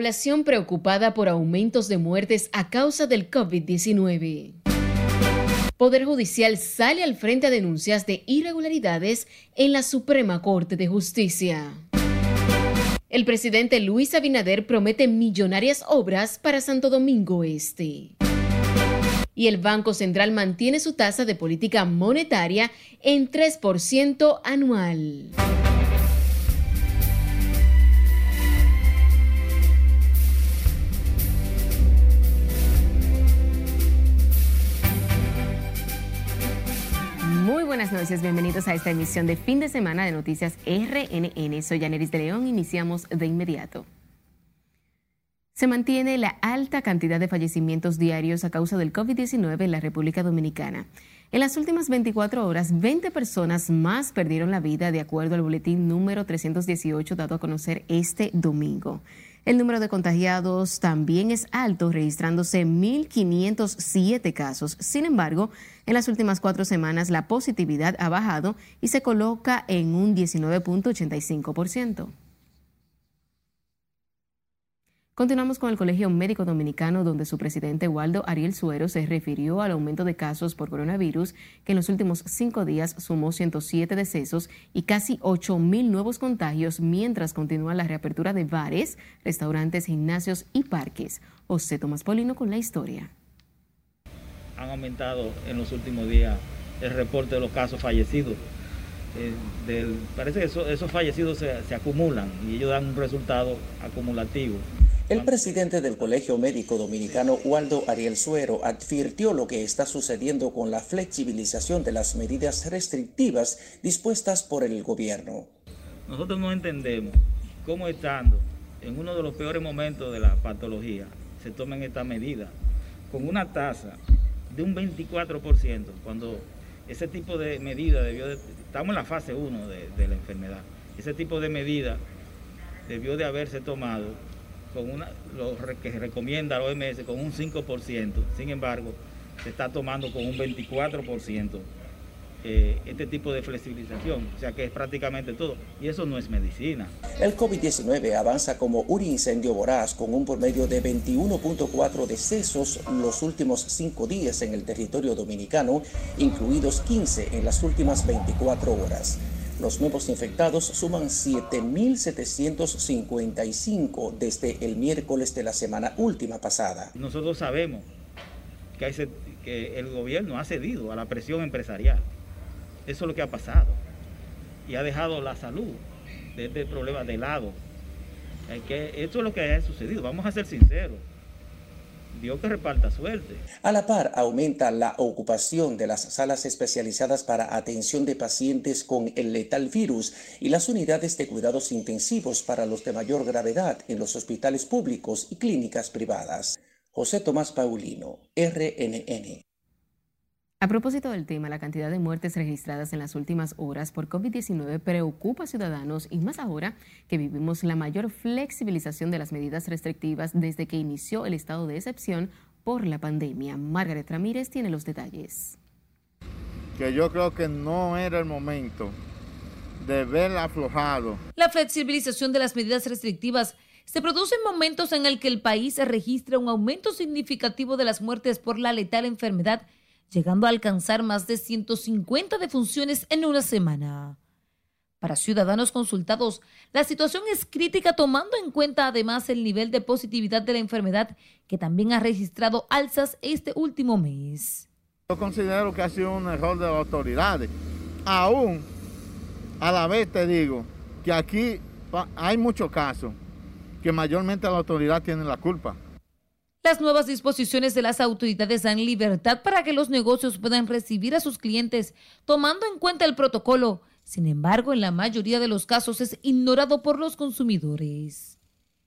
población preocupada por aumentos de muertes a causa del COVID-19. Poder Judicial sale al frente a denuncias de irregularidades en la Suprema Corte de Justicia. El presidente Luis Abinader promete millonarias obras para Santo Domingo Este. Y el Banco Central mantiene su tasa de política monetaria en 3% anual. Muy buenas noches, bienvenidos a esta emisión de fin de semana de Noticias RNN. Soy Yaneris de León, iniciamos de inmediato. Se mantiene la alta cantidad de fallecimientos diarios a causa del COVID-19 en la República Dominicana. En las últimas 24 horas, 20 personas más perdieron la vida de acuerdo al boletín número 318 dado a conocer este domingo. El número de contagiados también es alto, registrándose 1.507 casos. Sin embargo, en las últimas cuatro semanas la positividad ha bajado y se coloca en un 19.85%. Continuamos con el Colegio Médico Dominicano, donde su presidente Waldo Ariel Suero se refirió al aumento de casos por coronavirus, que en los últimos cinco días sumó 107 decesos y casi 8 mil nuevos contagios, mientras continúa la reapertura de bares, restaurantes, gimnasios y parques. José Tomás Polino con la historia. Han aumentado en los últimos días el reporte de los casos fallecidos. Eh, parece que esos fallecidos se acumulan y ellos dan un resultado acumulativo. El presidente del Colegio Médico Dominicano, Waldo Ariel Suero, advirtió lo que está sucediendo con la flexibilización de las medidas restrictivas dispuestas por el gobierno. Nosotros no entendemos cómo estando en uno de los peores momentos de la patología se tomen esta medida con una tasa de un 24%, cuando ese tipo de medida debió de, estamos en la fase 1 de, de la enfermedad, ese tipo de medida debió de haberse tomado con una, lo que recomienda la OMS con un 5%, sin embargo, se está tomando con un 24% eh, este tipo de flexibilización, o sea que es prácticamente todo, y eso no es medicina. El COVID-19 avanza como un incendio voraz con un promedio de 21.4 decesos los últimos cinco días en el territorio dominicano, incluidos 15 en las últimas 24 horas. Los nuevos infectados suman 7.755 desde el miércoles de la semana última pasada. Nosotros sabemos que, el gobierno ha cedido a la presión empresarial. Eso es lo que ha pasado. Y ha dejado la salud de este problema de lado. Que, esto es lo que ha sucedido. Vamos a ser sinceros. Que reparta suerte. A la par, aumenta la ocupación de las salas especializadas para atención de pacientes con el letal virus y las unidades de cuidados intensivos para los de mayor gravedad en los hospitales públicos y clínicas privadas. José Tomás Paulino, RNN. A propósito del tema, la cantidad de muertes registradas en las últimas horas por COVID-19 preocupa a ciudadanos y más ahora que vivimos la mayor flexibilización de las medidas restrictivas desde que inició el estado de excepción por la pandemia. Margaret Ramírez tiene los detalles. Que yo creo que no era el momento de ver aflojado. La flexibilización de las medidas restrictivas se produce en momentos en el que el país registra un aumento significativo de las muertes por la letal enfermedad llegando a alcanzar más de 150 defunciones en una semana. Para ciudadanos consultados, la situación es crítica tomando en cuenta además el nivel de positividad de la enfermedad que también ha registrado alzas este último mes. Yo considero que ha sido un error de las autoridades. Aún, a la vez te digo que aquí hay muchos casos que mayormente la autoridad tiene la culpa. Las nuevas disposiciones de las autoridades dan libertad para que los negocios puedan recibir a sus clientes tomando en cuenta el protocolo. Sin embargo, en la mayoría de los casos es ignorado por los consumidores.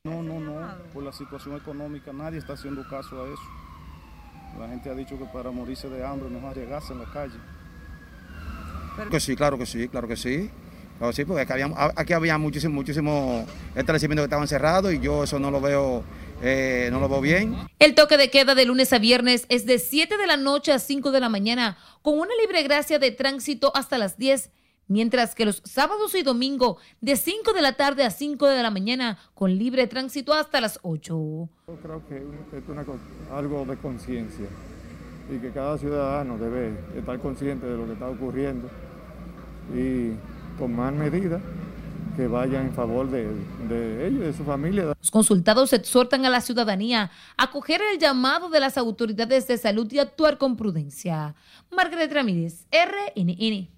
No, no, no. Por la situación económica nadie está haciendo caso a eso. La gente ha dicho que para morirse de hambre no arriesgarse en la calle. Que sí, claro que sí, claro que sí. Claro, sí, porque aquí había, aquí había muchísimo, muchísimo establecimientos que estaban cerrados y yo eso no lo veo eh, no lo veo bien. El toque de queda de lunes a viernes es de 7 de la noche a 5 de la mañana, con una libre gracia de tránsito hasta las 10, mientras que los sábados y domingo de 5 de la tarde a 5 de la mañana con libre tránsito hasta las 8. Yo creo que es algo de conciencia y que cada ciudadano debe estar consciente de lo que está ocurriendo y tomar medidas que vayan en favor de, de ellos y de su familia. Los consultados exhortan a la ciudadanía a acoger el llamado de las autoridades de salud y actuar con prudencia. Margaret Ramírez, RNN.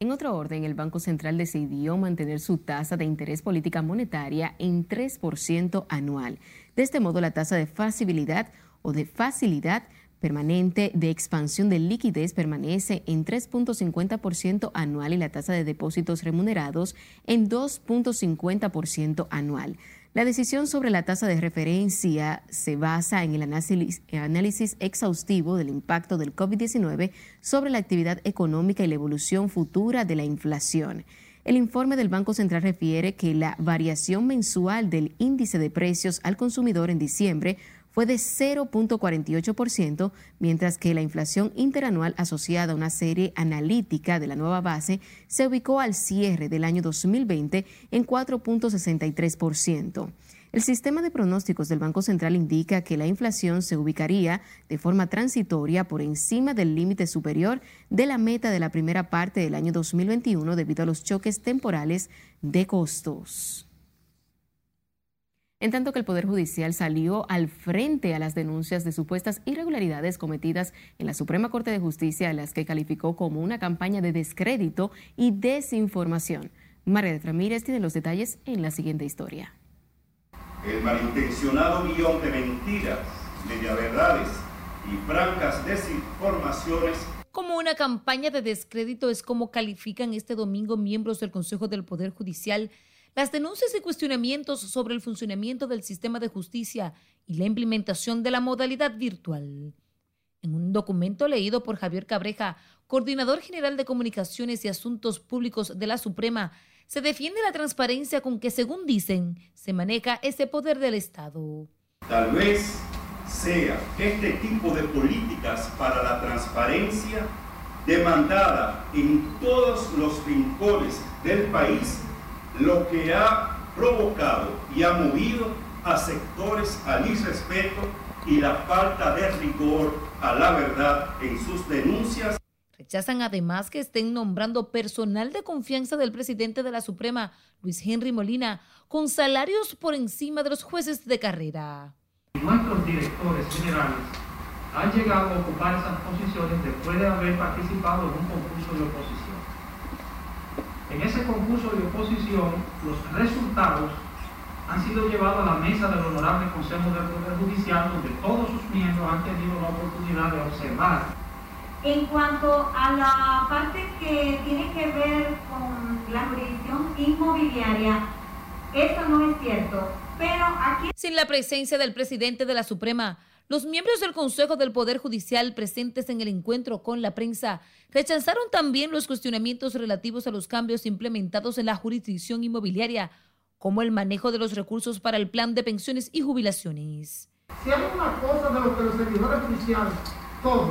En otro orden, el Banco Central decidió mantener su tasa de interés política monetaria en 3% anual. De este modo, la tasa de facilidad o de facilidad permanente de expansión de liquidez permanece en 3.50% anual y la tasa de depósitos remunerados en 2.50% anual. La decisión sobre la tasa de referencia se basa en el análisis, exhaustivo del impacto del COVID-19 sobre la actividad económica y la evolución futura de la inflación. El informe del Banco Central refiere que la variación mensual del índice de precios al consumidor en diciembre fue de 0.48%, mientras que la inflación interanual asociada a una serie analítica de la nueva base se ubicó al cierre del año 2020 en 4.63%. El sistema de pronósticos del Banco Central indica que la inflación se ubicaría de forma transitoria por encima del límite superior de la meta de la primera parte del año 2021 debido a los choques temporales de costos en tanto que el Poder Judicial salió al frente a las denuncias de supuestas irregularidades cometidas en la Suprema Corte de Justicia, las que calificó como una campaña de descrédito y desinformación. María Ramírez tiene los detalles en la siguiente historia. El malintencionado guion de mentiras, verdades y francas desinformaciones como una campaña de descrédito es como califican este domingo miembros del Consejo del Poder Judicial las denuncias y cuestionamientos sobre el funcionamiento del sistema de justicia y la implementación de la modalidad virtual. En un documento leído por Javier Cabreja, coordinador general de Comunicaciones y Asuntos Públicos de la Suprema, se defiende la transparencia con que, según dicen, se maneja ese poder del Estado. Tal vez sea este tipo de políticas para la transparencia demandada en todos los rincones del país lo que ha provocado y ha movido a sectores al irrespeto y la falta de rigor a la verdad en sus denuncias. Rechazan además que estén nombrando personal de confianza del presidente de la Suprema, Luis Henry Molina, con salarios por encima de los jueces de carrera. Nuestros directores generales han llegado a ocupar esas posiciones después de haber participado en un concurso de oposición. En ese concurso de oposición, los resultados han sido llevados a la mesa del Honorable Consejo del Poder Judicial, donde todos sus miembros han tenido la oportunidad de observar. En cuanto a la parte que tiene que ver con la jurisdicción inmobiliaria, eso no es cierto. Pero aquí... Sin la presencia del presidente de la Suprema, los miembros del Consejo del Poder Judicial presentes en el encuentro con la prensa rechazaron también los cuestionamientos relativos a los cambios implementados en la jurisdicción inmobiliaria, como el manejo de los recursos para el plan de pensiones y jubilaciones. Si hay una cosa de los que los servidores judiciales, todos,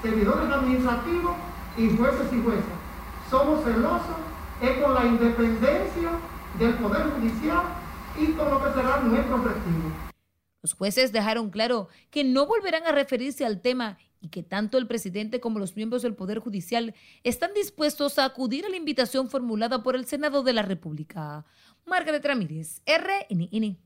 servidores administrativos y jueces y jueces, somos celosos, es con la independencia del Poder Judicial y con lo que será nuestro objetivo. Los jueces dejaron claro que no volverán a referirse al tema y que tanto el presidente como los miembros del Poder Judicial están dispuestos a acudir a la invitación formulada por el Senado de la República. Margaret Ramírez, RNN.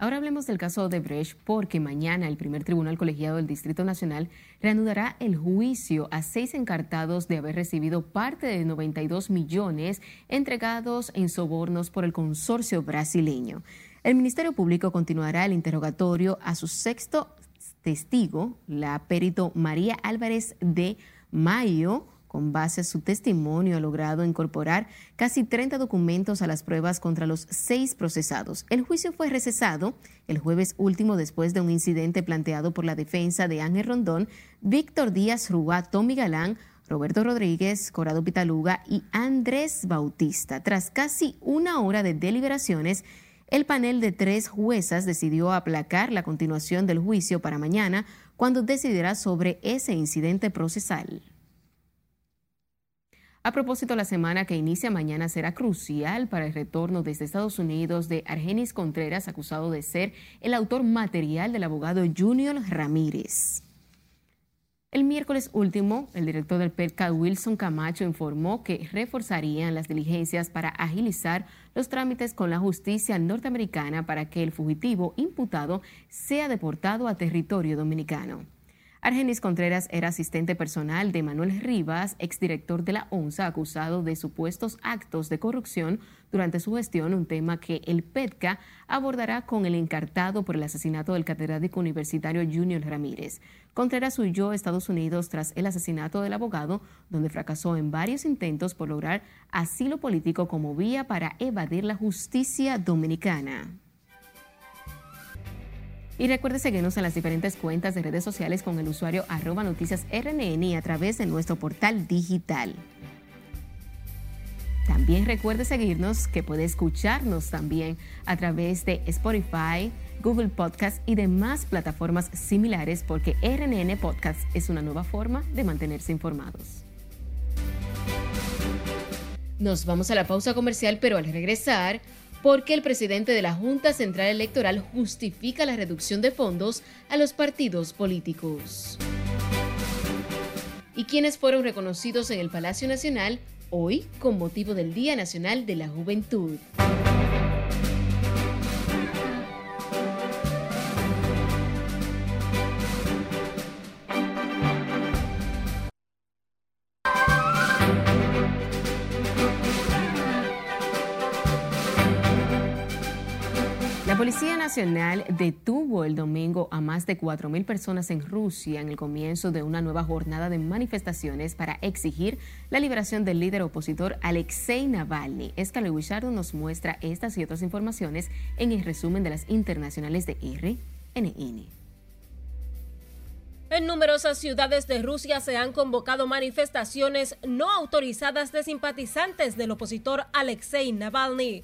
Ahora hablemos del caso de Brecht porque mañana el primer tribunal colegiado del Distrito Nacional reanudará el juicio a seis encartados de haber recibido parte de 92 millones entregados en sobornos por el consorcio brasileño. El Ministerio Público continuará el interrogatorio a su sexto testigo, la perito María Álvarez de Mayo, con base a su testimonio, ha logrado incorporar casi 30 documentos a las pruebas contra los seis procesados. El juicio fue recesado el jueves último después de un incidente planteado por la defensa de Ángel Rondón, Víctor Díaz Rúa, Tommy Galán, Roberto Rodríguez, Corado Pitaluga y Andrés Bautista. Tras casi una hora de deliberaciones, el panel de tres juezas decidió aplacar la continuación del juicio para mañana, cuando decidirá sobre ese incidente procesal. A propósito, la semana que inicia mañana será crucial para el retorno desde Estados Unidos de Argenis Contreras, acusado de ser el autor material del abogado Junior Ramírez. El miércoles último, el director del PERCA, Wilson Camacho, informó que reforzarían las diligencias para agilizar los trámites con la justicia norteamericana para que el fugitivo imputado sea deportado a territorio dominicano. Argenis Contreras era asistente personal de Manuel Rivas, exdirector de la ONSA, acusado de supuestos actos de corrupción durante su gestión, un tema que el PETCA abordará con el encartado por el asesinato del catedrático universitario Junior Ramírez. Contreras huyó a Estados Unidos tras el asesinato del abogado, donde fracasó en varios intentos por lograr asilo político como vía para evadir la justicia dominicana. Y recuerde seguirnos en las diferentes cuentas de redes sociales con el usuario arroba noticias RNN y a través de nuestro portal digital. También recuerde seguirnos que puede escucharnos también a través de Spotify, Google Podcast y demás plataformas similares porque RNN Podcast es una nueva forma de mantenerse informados. Nos vamos a la pausa comercial, pero al regresar porque el presidente de la Junta Central Electoral justifica la reducción de fondos a los partidos políticos. Y quienes fueron reconocidos en el Palacio Nacional hoy con motivo del Día Nacional de la Juventud. Policía Nacional detuvo el domingo a más de 4.000 personas en Rusia en el comienzo de una nueva jornada de manifestaciones para exigir la liberación del líder opositor Alexei Navalny. Escalo Wichardo nos muestra estas y otras informaciones en el resumen de las internacionales de RNN. En numerosas ciudades de Rusia se han convocado manifestaciones no autorizadas de simpatizantes del opositor Alexei Navalny.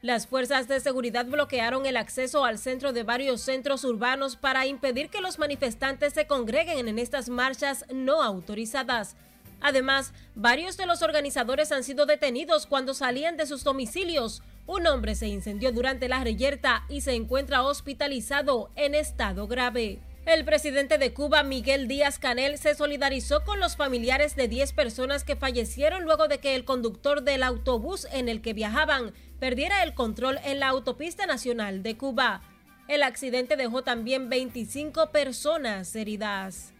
Las fuerzas de seguridad bloquearon el acceso al centro de varios centros urbanos para impedir que los manifestantes se congreguen en estas marchas no autorizadas. Además, varios de los organizadores han sido detenidos cuando salían de sus domicilios. Un hombre se incendió durante la reyerta y se encuentra hospitalizado en estado grave. El presidente de Cuba, Miguel Díaz Canel, se solidarizó con los familiares de 10 personas que fallecieron luego de que el conductor del autobús en el que viajaban perdiera el control en la autopista nacional de Cuba. El accidente dejó también 25 personas heridas.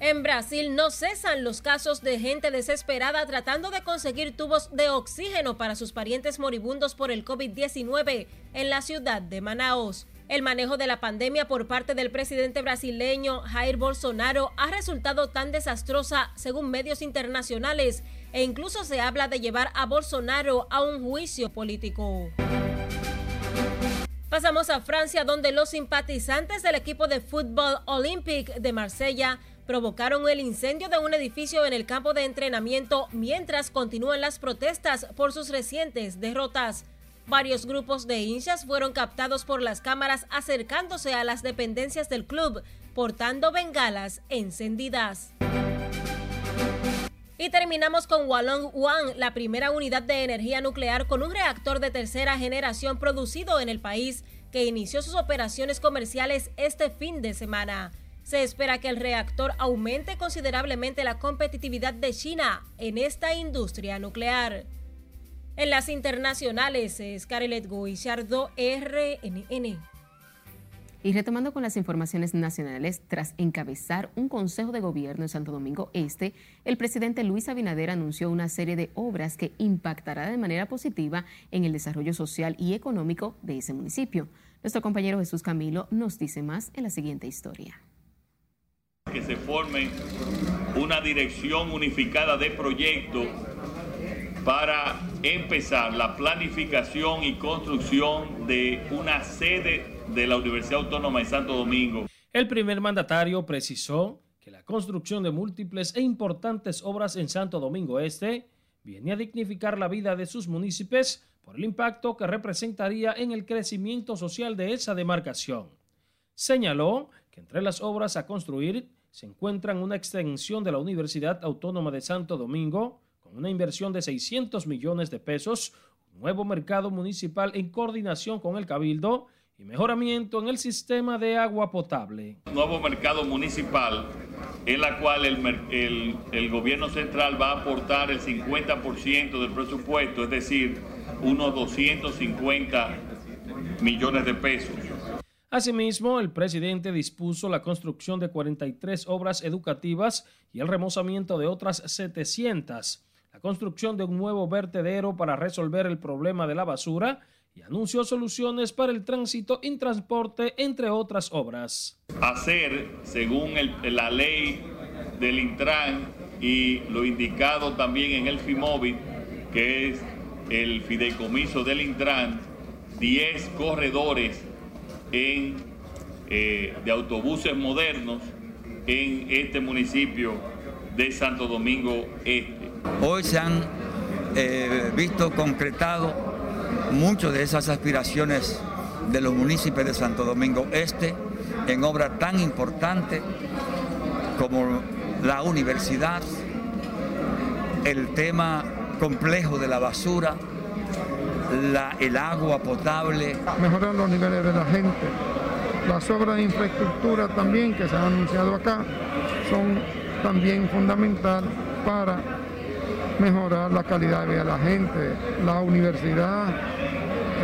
En Brasil no cesan los casos de gente desesperada tratando de conseguir tubos de oxígeno para sus parientes moribundos por el COVID-19 en la ciudad de Manaus. El manejo de la pandemia por parte del presidente brasileño Jair Bolsonaro ha resultado tan desastrosa según medios internacionales e incluso se habla de llevar a Bolsonaro a un juicio político. Pasamos a Francia donde los simpatizantes del equipo de fútbol Olympique de Marsella provocaron el incendio de un edificio en el campo de entrenamiento mientras continúan las protestas por sus recientes derrotas. Varios grupos de hinchas fueron captados por las cámaras acercándose a las dependencias del club, portando bengalas encendidas. Y terminamos con Wallong One, la primera unidad de energía nuclear con un reactor de tercera generación producido en el país que inició sus operaciones comerciales este fin de semana. Se espera que el reactor aumente considerablemente la competitividad de China en esta industria nuclear. En las internacionales, Scarlett Guillardo, RNN. Y retomando con las informaciones nacionales, tras encabezar un consejo de gobierno en Santo Domingo Este, el presidente Luis Abinader anunció una serie de obras que impactará de manera positiva en el desarrollo social y económico de ese municipio. Nuestro compañero Jesús Camilo nos dice más en la siguiente historia. Que se forme una dirección unificada de proyectos para empezar la planificación y construcción de una sede de la Universidad Autónoma de Santo Domingo. El primer mandatario precisó que la construcción de múltiples e importantes obras en Santo Domingo Este viene a dignificar la vida de sus municipios por el impacto que representaría en el crecimiento social de esa demarcación. Señaló que entre las obras a construir se encuentran una extensión de la Universidad Autónoma de Santo Domingo con una inversión de 600 millones de pesos, un nuevo mercado municipal en coordinación con el Cabildo y mejoramiento en el sistema de agua potable. Nuevo mercado municipal en la cual el, el, el gobierno central va a aportar el 50% del presupuesto, es decir, unos 250 millones de pesos. Asimismo, el presidente dispuso la construcción de 43 obras educativas y el remozamiento de otras 700, la construcción de un nuevo vertedero para resolver el problema de la basura y anunció soluciones para el tránsito y transporte, entre otras obras. Hacer, según el, la ley del Intran y lo indicado también en el FIMOVID, que es el fideicomiso del Intran, 10 corredores en, eh, de autobuses modernos en este municipio de Santo Domingo Este. Hoy se han eh, visto concretado muchas de esas aspiraciones de los municipios de Santo Domingo Este en obras tan importantes como la universidad, el tema complejo de la basura, el agua potable. Mejorar los niveles de la gente. Las obras de infraestructura también que se han anunciado acá son también fundamental para mejorar la calidad de vida de la gente, la universidad,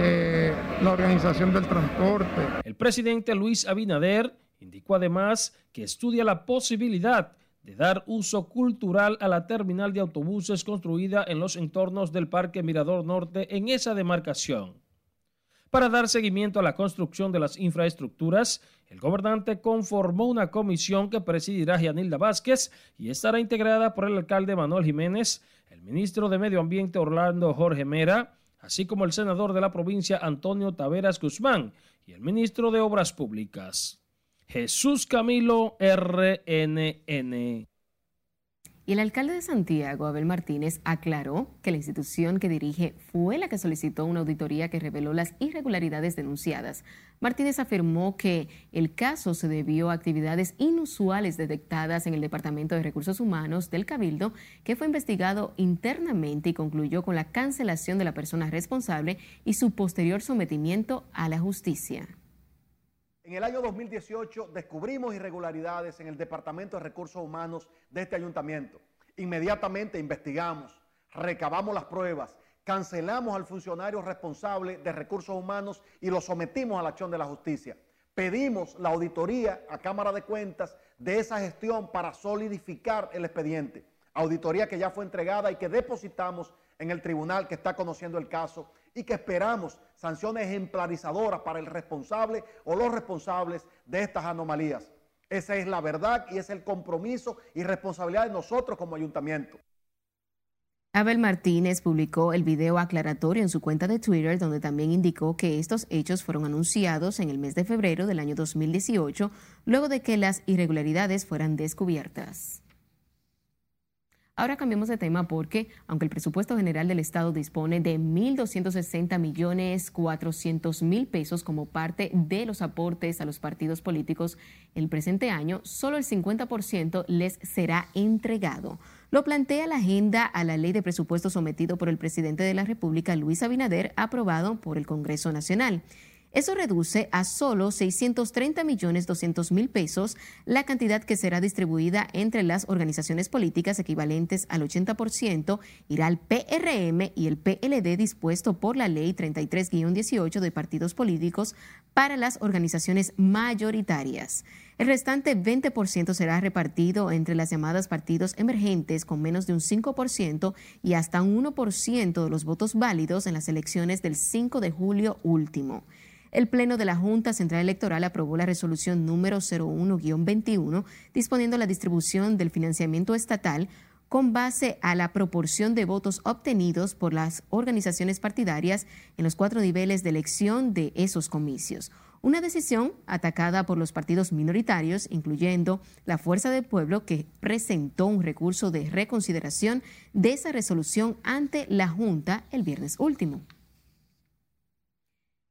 eh, la organización del transporte. El presidente Luis Abinader indicó además que estudia la posibilidad de dar uso cultural a la terminal de autobuses construida en los entornos del Parque Mirador Norte en esa demarcación. Para dar seguimiento a la construcción de las infraestructuras, el gobernante conformó una comisión que presidirá Gianilda Vázquez y estará integrada por el alcalde Manuel Jiménez, el ministro de Medio Ambiente Orlando Jorge Mera, así como el senador de la provincia Antonio Taveras Guzmán y el ministro de Obras Públicas. Jesús Camilo RNN. Y el alcalde de Santiago, Abel Martínez, aclaró que la institución que dirige fue la que solicitó una auditoría que reveló las irregularidades denunciadas. Martínez afirmó que el caso se debió a actividades inusuales detectadas en el Departamento de Recursos Humanos del Cabildo, que fue investigado internamente y concluyó con la cancelación de la persona responsable y su posterior sometimiento a la justicia. En el año 2018 descubrimos irregularidades en el Departamento de Recursos Humanos de este ayuntamiento. Inmediatamente investigamos, recabamos las pruebas, cancelamos al funcionario responsable de recursos humanos y lo sometimos a la acción de la justicia. Pedimos la auditoría a Cámara de Cuentas de esa gestión para solidificar el expediente. Auditoría que ya fue entregada y que depositamos en el tribunal que está conociendo el caso y que esperamos sanciones ejemplarizadoras para el responsable o los responsables de estas anomalías. Esa es la verdad y es el compromiso y responsabilidad de nosotros como ayuntamiento. Abel Martínez publicó el video aclaratorio en su cuenta de Twitter donde también indicó que estos hechos fueron anunciados en el mes de febrero del año 2018 luego de que las irregularidades fueran descubiertas. Ahora cambiemos de tema porque, aunque el presupuesto general del Estado dispone de 1.260 millones 400 mil pesos como parte de los aportes a los partidos políticos el presente año, solo el 50% les será entregado. Lo plantea la agenda a la ley de presupuesto sometido por el presidente de la República, Luis Abinader, aprobado por el Congreso Nacional. Eso reduce a solo 630 millones 200 mil pesos la cantidad que será distribuida entre las organizaciones políticas equivalentes al 80%, irá al PRM y el PLD dispuesto por la Ley 33-18 de partidos políticos para las organizaciones mayoritarias. El restante 20% será repartido entre las llamadas partidos emergentes con menos de un 5% y hasta un 1% de los votos válidos en las elecciones del 5 de julio último. El Pleno de la Junta Central Electoral aprobó la resolución número 01-21 disponiendo la distribución del financiamiento estatal con base a la proporción de votos obtenidos por las organizaciones partidarias en los cuatro niveles de elección de esos comicios. Una decisión atacada por los partidos minoritarios, incluyendo la Fuerza del Pueblo, que presentó un recurso de reconsideración de esa resolución ante la Junta el viernes último.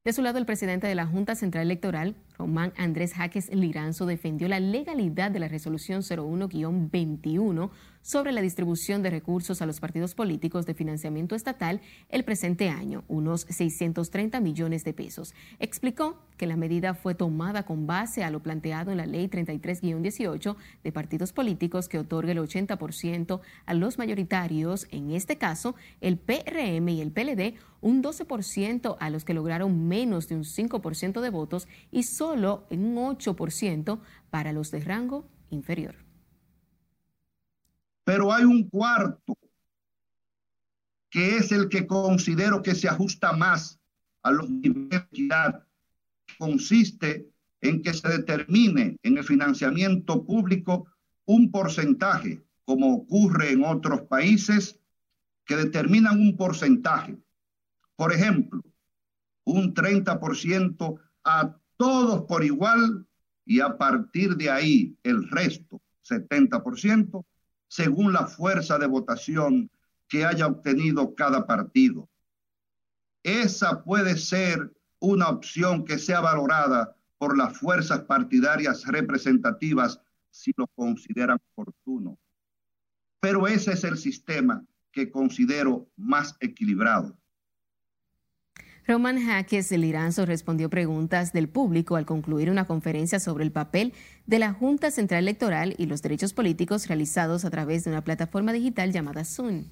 De su lado, el presidente de la Junta Central Electoral, Román Andrés Jaques Liranzo defendió la legalidad de la resolución 01-21 sobre la distribución de recursos a los partidos políticos de financiamiento estatal el presente año, unos 630 millones de pesos. Explicó que la medida fue tomada con base a lo planteado en la Ley 33-18 de partidos políticos que otorga el 80% a los mayoritarios, en este caso el PRM y el PLD, un 12% a los que lograron menos de un 5% de votos y solo un 8% para los de rango inferior. Pero hay un cuarto, que es el que considero que se ajusta más a los niveles de. Consiste en que se determine en el financiamiento público un porcentaje, como ocurre en otros países, que determinan un porcentaje. Por ejemplo, un 30% a todos por igual y a partir de ahí el resto, 70%, según la fuerza de votación que haya obtenido cada partido. Esa puede ser una opción que sea valorada por las fuerzas partidarias representativas si lo consideran oportuno. Pero ese es el sistema que considero más equilibrado. Roman Jaques Liranzo respondió preguntas del público al concluir una conferencia sobre el papel de la Junta Central Electoral y los derechos políticos realizados a través de una plataforma digital llamada Zoom.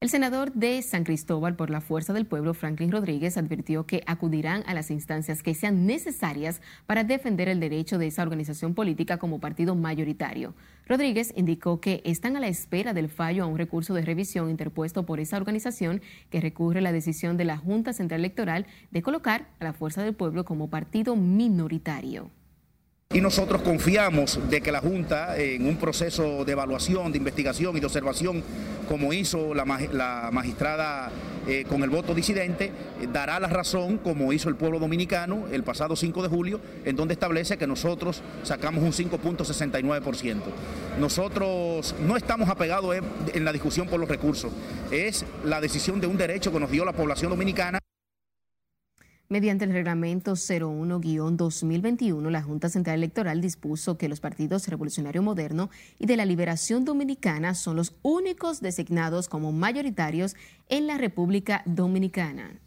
El senador de San Cristóbal por la Fuerza del Pueblo, Franklin Rodríguez, advirtió que acudirán a las instancias que sean necesarias para defender el derecho de esa organización política como partido mayoritario. Rodríguez indicó que están a la espera del fallo a un recurso de revisión interpuesto por esa organización que recurre la decisión de la Junta Central Electoral de colocar a la Fuerza del Pueblo como partido minoritario. Y nosotros confiamos de que la Junta, en un proceso de evaluación, de investigación y de observación, como hizo la, magistrada eh, con el voto disidente, eh, dará la razón, como hizo el pueblo dominicano el pasado 5 de julio, en donde establece que nosotros sacamos un 5.69%. Nosotros no estamos apegados en la discusión por los recursos, es la decisión de un derecho que nos dio la población dominicana. Mediante el reglamento 01-2021, la Junta Central Electoral dispuso que los partidos Revolucionario Moderno y de la Liberación Dominicana son los únicos designados como mayoritarios en la República Dominicana.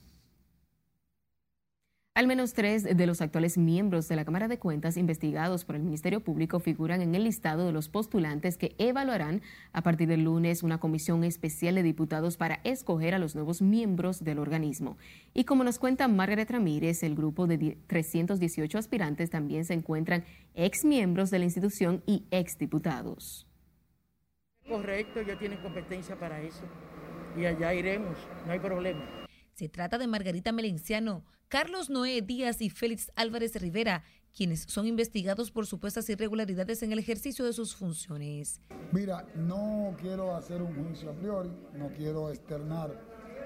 Al menos tres de los actuales miembros de la Cámara de Cuentas investigados por el Ministerio Público figuran en el listado de los postulantes que evaluarán a partir del lunes una comisión especial de diputados para escoger a los nuevos miembros del organismo. Y como nos cuenta Margaret Ramírez, el grupo de 318 aspirantes también se encuentran ex miembros de la institución y ex diputados. Correcto, ya tienen competencia para eso. Y allá iremos, no hay problema. Se trata de Margarita Melenciano, Carlos Noé Díaz y Félix Álvarez Rivera, quienes son investigados por supuestas irregularidades en el ejercicio de sus funciones. Mira, no quiero hacer un juicio a priori, no quiero externar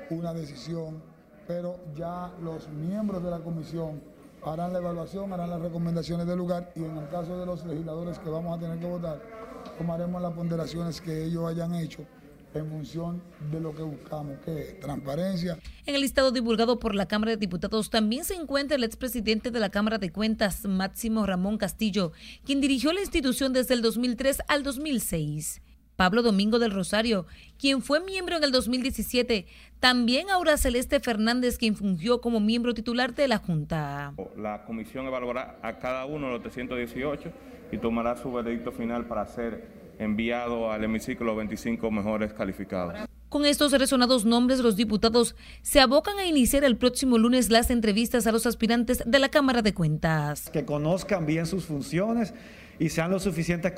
una decisión, pero ya los miembros de la comisión harán la evaluación, harán las recomendaciones del lugar y en el caso de los legisladores que vamos a tener que votar, tomaremos las ponderaciones que ellos hayan hecho en función de lo que buscamos, que es transparencia. En el listado divulgado por la Cámara de Diputados también se encuentra el expresidente de la Cámara de Cuentas, Máximo Ramón Castillo, quien dirigió la institución desde el 2003 al 2006. Pablo Domingo del Rosario, quien fue miembro en el 2017, también Aura Celeste Fernández, quien fungió como miembro titular de la Junta. La comisión evaluará a cada uno de los 318 y tomará su veredicto final para hacer enviado al hemiciclo 25 mejores calificados. Con estos resonados nombres, los diputados se abocan a iniciar el próximo lunes las entrevistas a los aspirantes de la Cámara de Cuentas. Que conozcan bien sus funciones y sean lo suficiente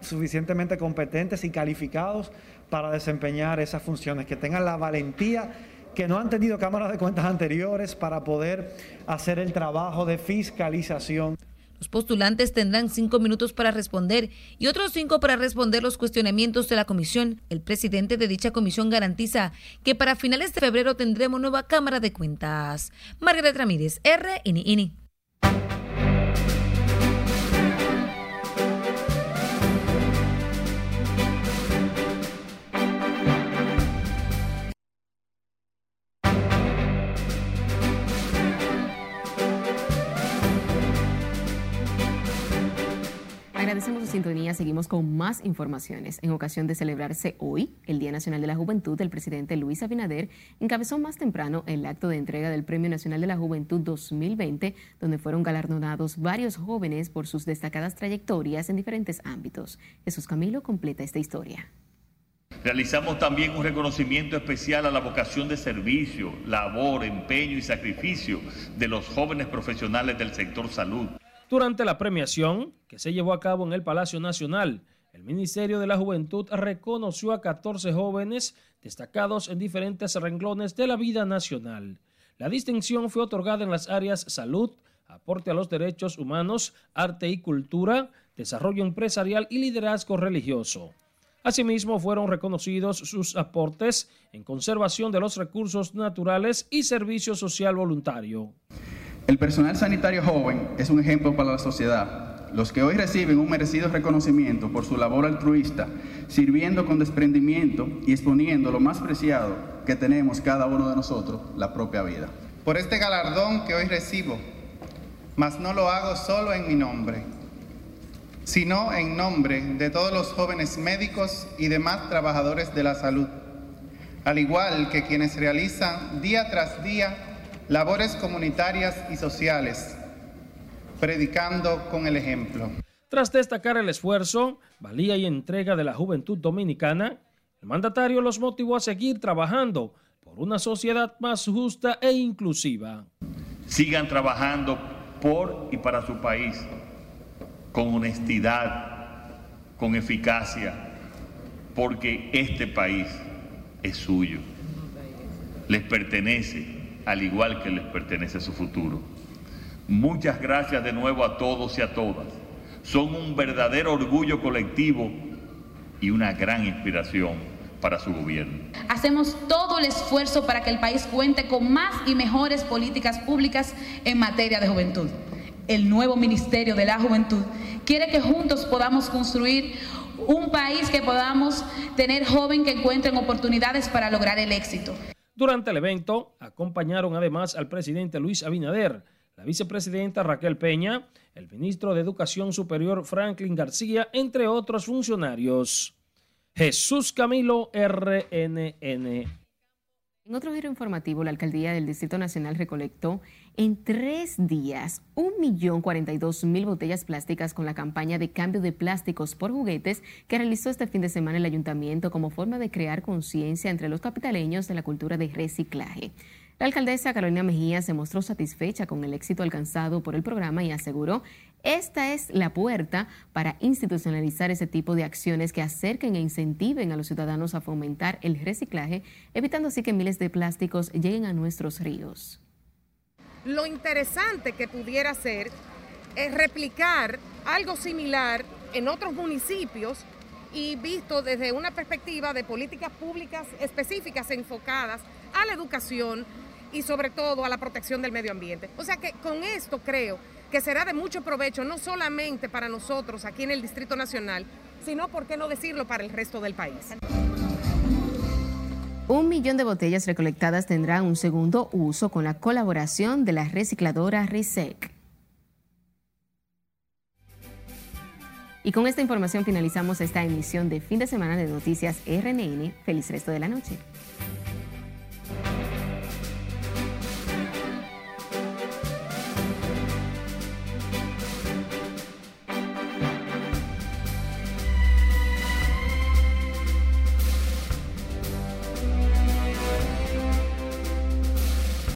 suficientemente competentes y calificados para desempeñar esas funciones, que tengan la valentía que no han tenido cámaras de cuentas anteriores para poder hacer el trabajo de fiscalización. Los postulantes tendrán cinco minutos para responder y otros cinco para responder los cuestionamientos de la comisión. El presidente de dicha comisión garantiza que para finales de febrero tendremos nueva Cámara de Cuentas. Margaret Ramírez, RNN. Sintonía, seguimos con más informaciones. En ocasión de celebrarse hoy el Día Nacional de la Juventud, el presidente Luis Abinader encabezó más temprano el acto de entrega del Premio Nacional de la Juventud 2020, donde fueron galardonados varios jóvenes por sus destacadas trayectorias en diferentes ámbitos. Jesús Camilo completa esta historia. Realizamos también un reconocimiento especial a la vocación de servicio, labor, empeño y sacrificio de los jóvenes profesionales del sector salud. Durante la premiación, que se llevó a cabo en el Palacio Nacional, el Ministerio de la Juventud reconoció a 14 jóvenes destacados en diferentes renglones de la vida nacional. La distinción fue otorgada en las áreas salud, aporte a los derechos humanos, arte y cultura, desarrollo empresarial y liderazgo religioso. Asimismo, fueron reconocidos sus aportes en conservación de los recursos naturales y servicio social voluntario. El personal sanitario joven es un ejemplo para la sociedad. Los que hoy reciben un merecido reconocimiento por su labor altruista, sirviendo con desprendimiento y exponiendo lo más preciado que tenemos cada uno de nosotros, la propia vida. Por este galardón que hoy recibo, mas no lo hago solo en mi nombre, sino en nombre de todos los jóvenes médicos y demás trabajadores de la salud, al igual que quienes realizan día tras día labores comunitarias y sociales, predicando con el ejemplo. Tras destacar el esfuerzo, valía y entrega de la juventud dominicana, el mandatario los motivó a seguir trabajando por una sociedad más justa e inclusiva. Sigan trabajando por y para su país, con honestidad, con eficacia, porque este país es suyo, les pertenece al igual que les pertenece su futuro. Muchas gracias de nuevo a todos y a todas. Son un verdadero orgullo colectivo y una gran inspiración para su gobierno. Hacemos todo el esfuerzo para que el país cuente con más y mejores políticas públicas en materia de juventud. El nuevo Ministerio de la Juventud quiere que juntos podamos construir un país que podamos tener joven que encuentren oportunidades para lograr el éxito. Durante el evento acompañaron además al presidente Luis Abinader, la vicepresidenta Raquel Peña, el ministro de Educación Superior Franklin García, entre otros funcionarios. Jesús Camilo, RNN. En otro giro informativo, la alcaldía del Distrito Nacional recolectó en tres días 1.042.000 botellas plásticas con la campaña de cambio de plásticos por juguetes que realizó este fin de semana el ayuntamiento como forma de crear conciencia entre los capitaleños de la cultura de reciclaje. La alcaldesa Carolina Mejía se mostró satisfecha con el éxito alcanzado por el programa y aseguró esta es la puerta para institucionalizar ese tipo de acciones que acerquen e incentiven a los ciudadanos a fomentar el reciclaje, evitando así que miles de plásticos lleguen a nuestros ríos. Lo interesante que pudiera ser es replicar algo similar en otros municipios y visto desde una perspectiva de políticas públicas específicas enfocadas a la educación y sobre todo a la protección del medio ambiente. O sea que con esto creo que será de mucho provecho no solamente para nosotros aquí en el Distrito Nacional, sino, por qué no decirlo, para el resto del país. Un millón de botellas recolectadas tendrán un segundo uso con la colaboración de la recicladora RISEC. Y con esta información finalizamos esta emisión de fin de semana de Noticias RNN. Feliz resto de la noche.